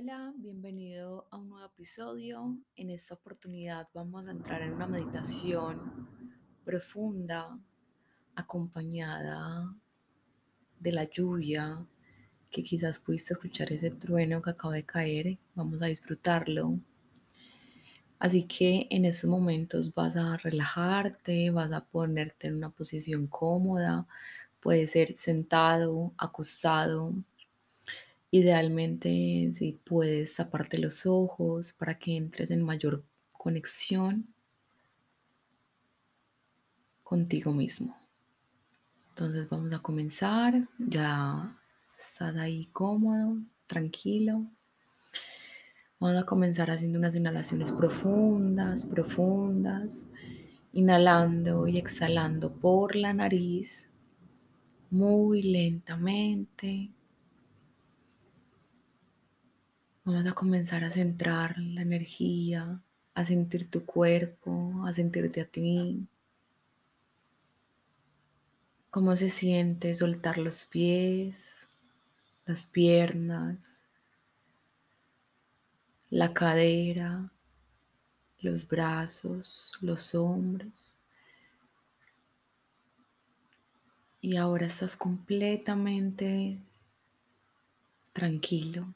Hola, bienvenido a un nuevo episodio. En esta oportunidad vamos a entrar en una meditación profunda acompañada de la lluvia, que quizás pudiste escuchar ese trueno que acaba de caer. Vamos a disfrutarlo. Así que en estos momentos vas a relajarte, vas a ponerte en una posición cómoda. Puede ser sentado, acostado, Idealmente, si puedes taparte los ojos para que entres en mayor conexión contigo mismo. Entonces vamos a comenzar. Ya estás ahí cómodo, tranquilo. Vamos a comenzar haciendo unas inhalaciones profundas, profundas. Inhalando y exhalando por la nariz muy lentamente. Vamos a comenzar a centrar la energía, a sentir tu cuerpo, a sentirte a ti. Cómo se siente soltar los pies, las piernas, la cadera, los brazos, los hombros. Y ahora estás completamente tranquilo.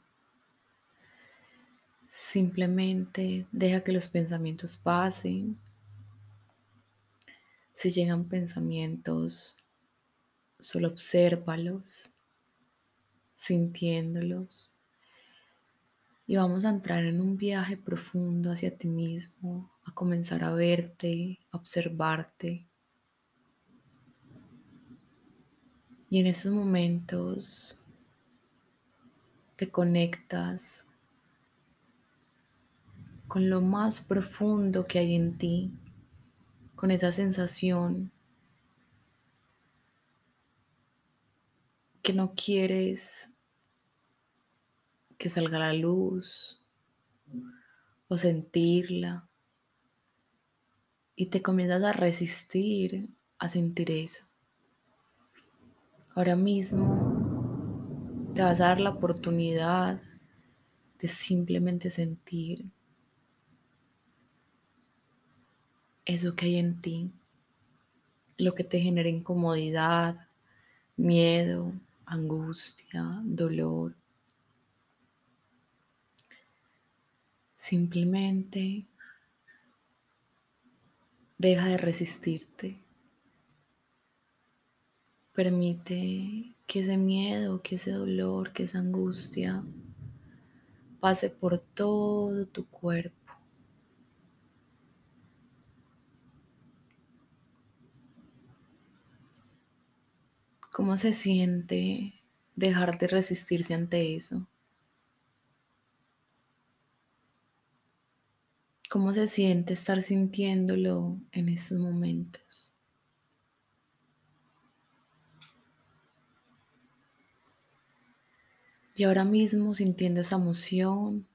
Simplemente deja que los pensamientos pasen. Si llegan pensamientos, solo obsérvalos, sintiéndolos. Y vamos a entrar en un viaje profundo hacia ti mismo, a comenzar a verte, a observarte. Y en esos momentos te conectas con lo más profundo que hay en ti, con esa sensación que no quieres que salga la luz o sentirla y te comienzas a resistir a sentir eso. Ahora mismo te vas a dar la oportunidad de simplemente sentir eso que hay en ti, lo que te genera incomodidad, miedo, angustia, dolor. Simplemente deja de resistirte. Permite que ese miedo, que ese dolor, que esa angustia pase por todo tu cuerpo ¿Cómo se siente dejar de resistirse ante eso? ¿Cómo se siente estar sintiéndolo en estos momentos? Y ahora mismo sintiendo esa emoción,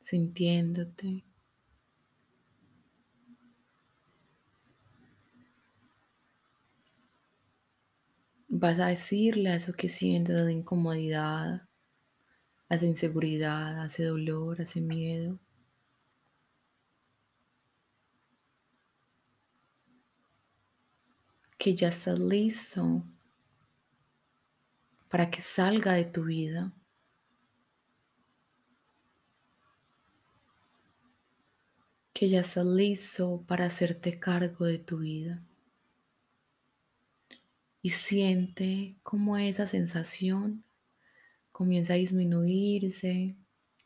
sintiéndote, Vas a decirle a eso que sientes, de incomodidad, a esa inseguridad, a ese dolor, a ese miedo. Que ya estás listo para que salga de tu vida. Que ya estás listo para hacerte cargo de tu vida y siente cómo esa sensación comienza a disminuirse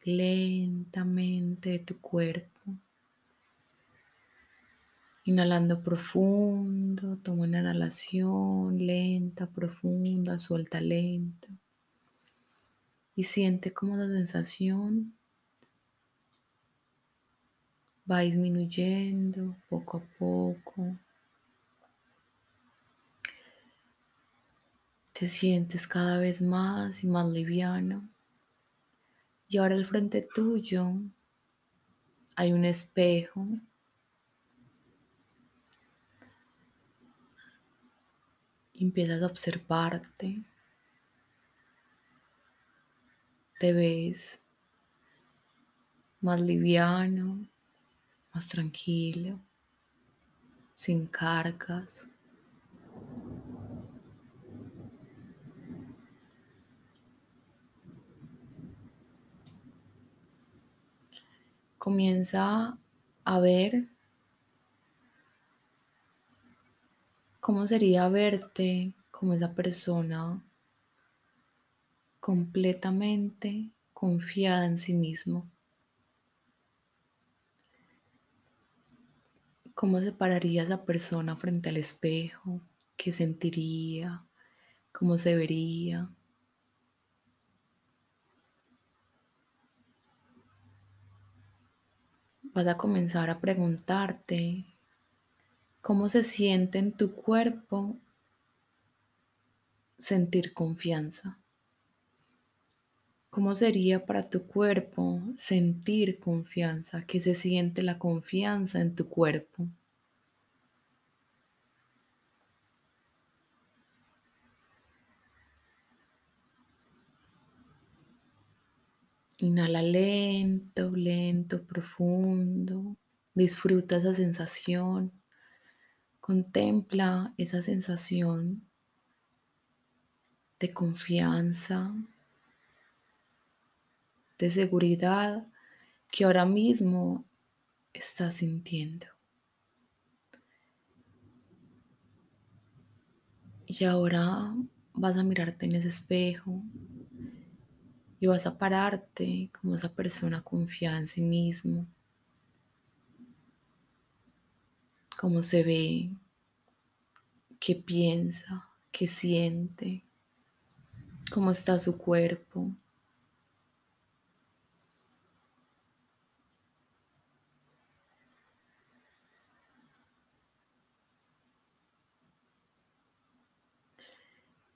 lentamente de tu cuerpo. Inhalando profundo, toma una inhalación lenta, profunda, suelta lenta. Y siente cómo la sensación va disminuyendo poco a poco. Te sientes cada vez más y más liviano. Y ahora al frente tuyo hay un espejo. empiezas a observarte. Te ves más liviano, más tranquilo, sin cargas. Comienza a ver cómo sería verte como esa persona completamente confiada en sí mismo. ¿Cómo se pararía esa persona frente al espejo? ¿Qué sentiría? ¿Cómo se vería? Vas a comenzar a preguntarte cómo se siente en tu cuerpo sentir confianza. ¿Cómo sería para tu cuerpo sentir confianza? ¿Qué se siente la confianza en tu cuerpo? Inhala lento, lento, profundo. Disfruta esa sensación. Contempla esa sensación de confianza, de seguridad que ahora mismo estás sintiendo. Y ahora vas a mirarte en ese espejo y vas a pararte como esa persona confiada en sí mismo, cómo se ve, qué piensa, qué siente, cómo está su cuerpo.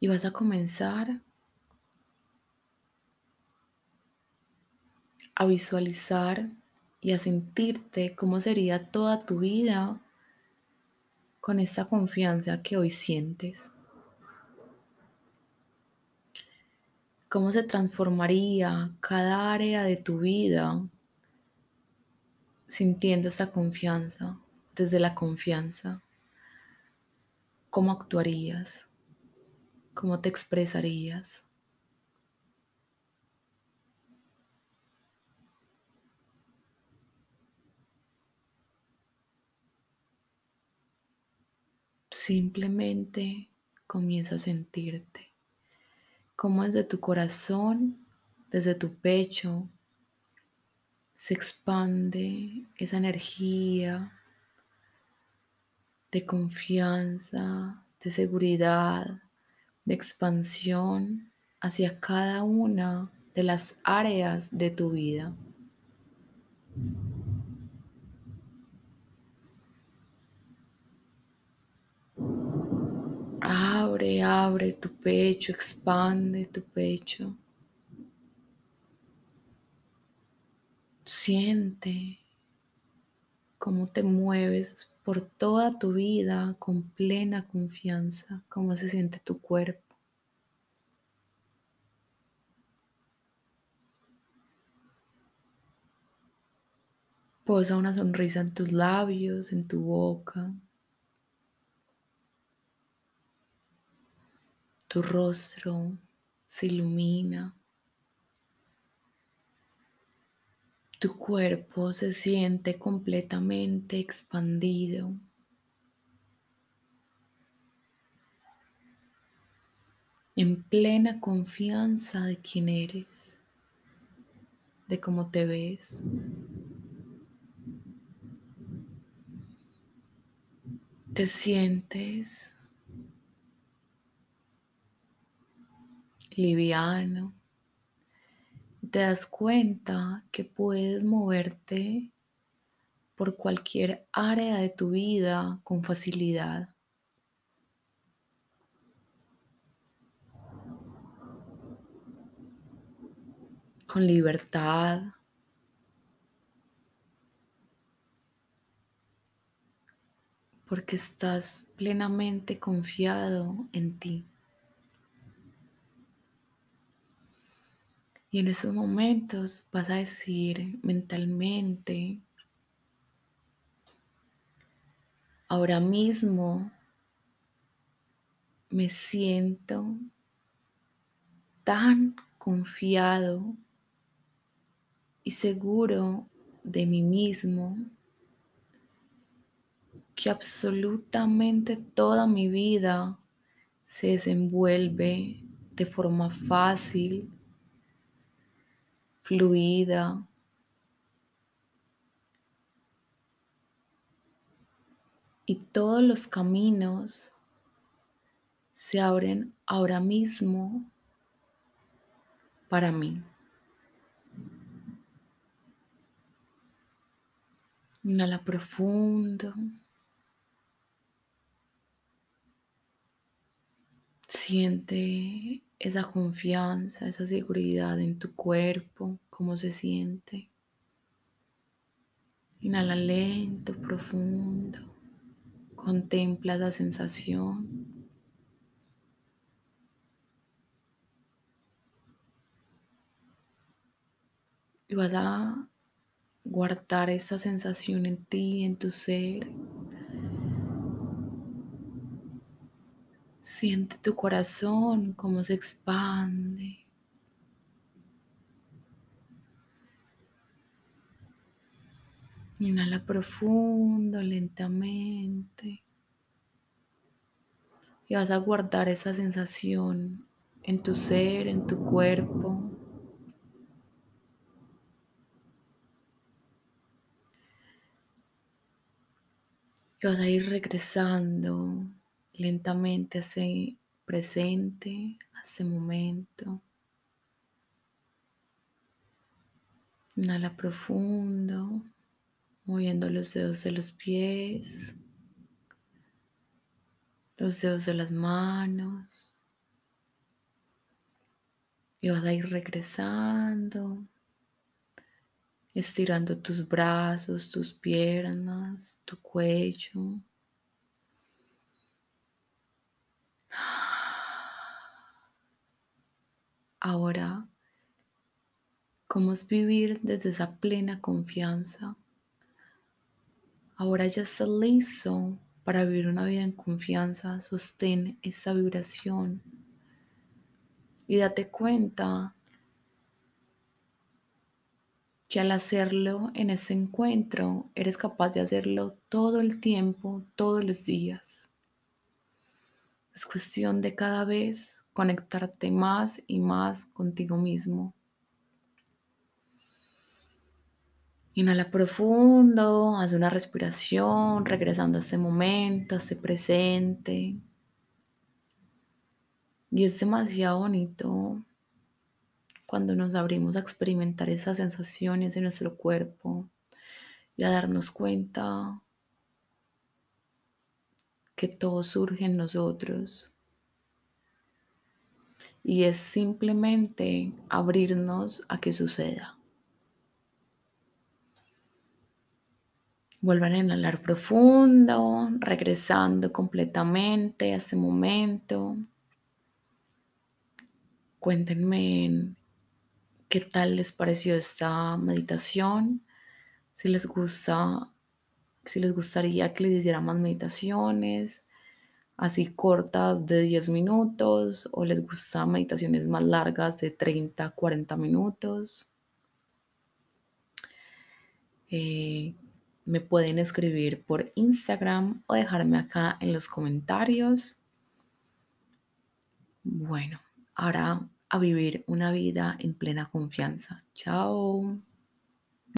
Y vas a comenzar a visualizar y a sentirte cómo sería toda tu vida con esta confianza que hoy sientes. ¿Cómo se transformaría cada área de tu vida sintiendo esa confianza, desde la confianza? ¿Cómo actuarías? ¿Cómo te expresarías? Simplemente comienza a sentirte como desde tu corazón, desde tu pecho, se expande esa energía de confianza, de seguridad, de expansión hacia cada una de las áreas de tu vida. Abre, abre tu pecho, expande tu pecho. Siente cómo te mueves por toda tu vida con plena confianza, cómo se siente tu cuerpo. Posa una sonrisa en tus labios, en tu boca. Tu rostro se ilumina. Tu cuerpo se siente completamente expandido. En plena confianza de quién eres, de cómo te ves. Te sientes liviano, te das cuenta que puedes moverte por cualquier área de tu vida con facilidad. con libertad. Porque estás plenamente confiado en ti. Y en esos momentos vas a decir mentalmente, ahora mismo me siento tan confiado y seguro de mí mismo que absolutamente toda mi vida se desenvuelve de forma fácil, fluida. Y todos los caminos se abren ahora mismo para mí. Inhala profundo. Siente esa confianza, esa seguridad en tu cuerpo, cómo se siente. Inhala lento, profundo. Contempla la sensación. Y vas a guardar esa sensación en ti, en tu ser. Siente tu corazón cómo se expande. Inhala profundo, lentamente. Y vas a guardar esa sensación en tu ser, en tu cuerpo. Y vas a ir regresando lentamente ese presente, a ese momento. Inhala profundo, moviendo los dedos de los pies, los dedos de las manos. Y vas a ir regresando, estirando tus brazos, tus piernas, tu cuello. Ahora, ¿cómo es vivir desde esa plena confianza? Ahora ya estás listo para vivir una vida en confianza. Sostén esa vibración y date cuenta que al hacerlo en ese encuentro eres capaz de hacerlo todo el tiempo, todos los días. Es cuestión de cada vez conectarte más y más contigo mismo. Inhala profundo, haz una respiración, regresando a ese momento, a ese presente. Y es demasiado bonito cuando nos abrimos a experimentar esas sensaciones en nuestro cuerpo y a darnos cuenta que todo surge en nosotros. Y es simplemente abrirnos a que suceda. Vuelvan a inhalar profundo, regresando completamente a ese momento. Cuéntenme qué tal les pareció esta meditación. Si les gusta, si les gustaría que les hiciera más meditaciones, así cortas de 10 minutos, o les gustan meditaciones más largas de 30, 40 minutos. Eh, me pueden escribir por Instagram o dejarme acá en los comentarios. Bueno, ahora a vivir una vida en plena confianza. Chao.